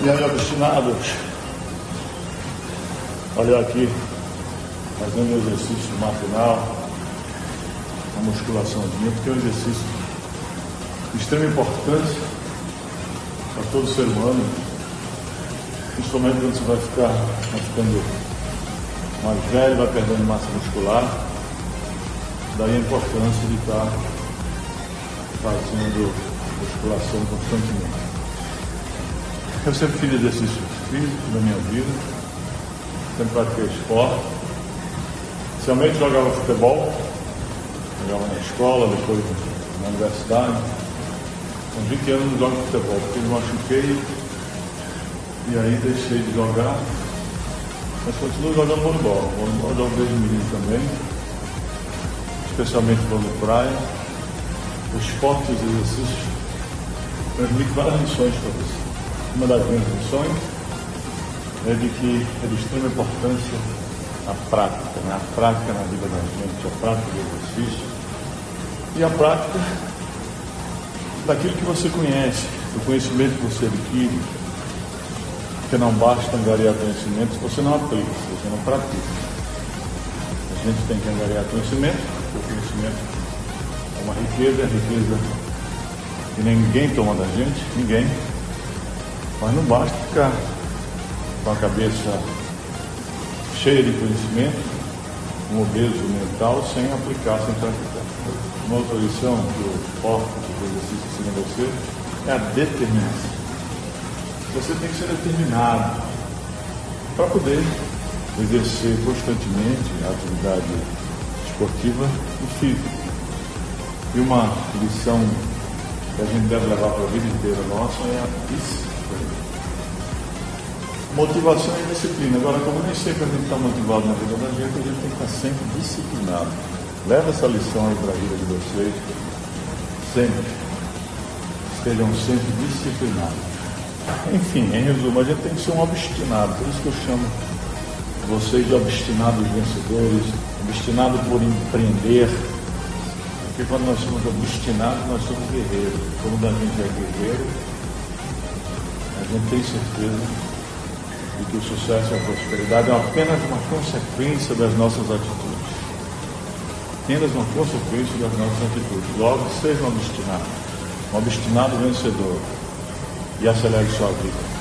E aí, obstinados, olha aqui, fazendo um exercício matinal, uma musculaçãozinha, porque é um exercício de extrema importância para todo ser humano, principalmente quando você vai ficar vai ficando mais velho, vai perdendo massa muscular, daí a importância de estar fazendo musculação constantemente. Eu sempre fiz exercício físico na minha vida, sempre pratiquei esporte. Inicialmente jogava futebol, jogava na escola, depois na universidade. Com 20 anos não jogo futebol, porque me machuquei e aí deixei de jogar. Mas continuo jogando voleibol. Voleibol jogo desde menino também, especialmente vôlei praia. O esporte e os exercícios transmitem várias lições para você uma das minhas missões é de que é de extrema importância a prática, né? a prática na vida da gente, a prática do exercício e a prática daquilo que você conhece, do conhecimento que você adquire, porque não basta angariar conhecimento se você não aplica, se você não pratica. A gente tem que angariar conhecimento, porque o conhecimento é uma riqueza, é riqueza que ninguém toma da gente, ninguém. Mas não basta ficar com a cabeça cheia de conhecimento, um obeso mental, sem aplicar, sem praticar. Uma outra lição que o foco do exercício ensina você é a determinação. Você tem que ser determinado para poder exercer constantemente a atividade esportiva e física. E uma lição que a gente deve levar para a vida inteira nossa é a disciplina Motivação e disciplina. Agora, como nem sempre a gente está motivado na vida da gente, a gente tem que estar sempre disciplinado. Leva essa lição aí para a vida de vocês. Sempre. Estejam sempre disciplinados. Enfim, em resumo, a gente tem que ser um obstinado. Por isso que eu chamo vocês de obstinados vencedores, obstinados por empreender. Porque quando nós somos obstinados, nós somos guerreiros. Quando a gente é guerreiro, gente tem certeza e que o sucesso e a prosperidade é apenas uma consequência das nossas atitudes. Apenas uma consequência das nossas atitudes. Logo, seja um obstinado, um obstinado vencedor e acelere sua vida.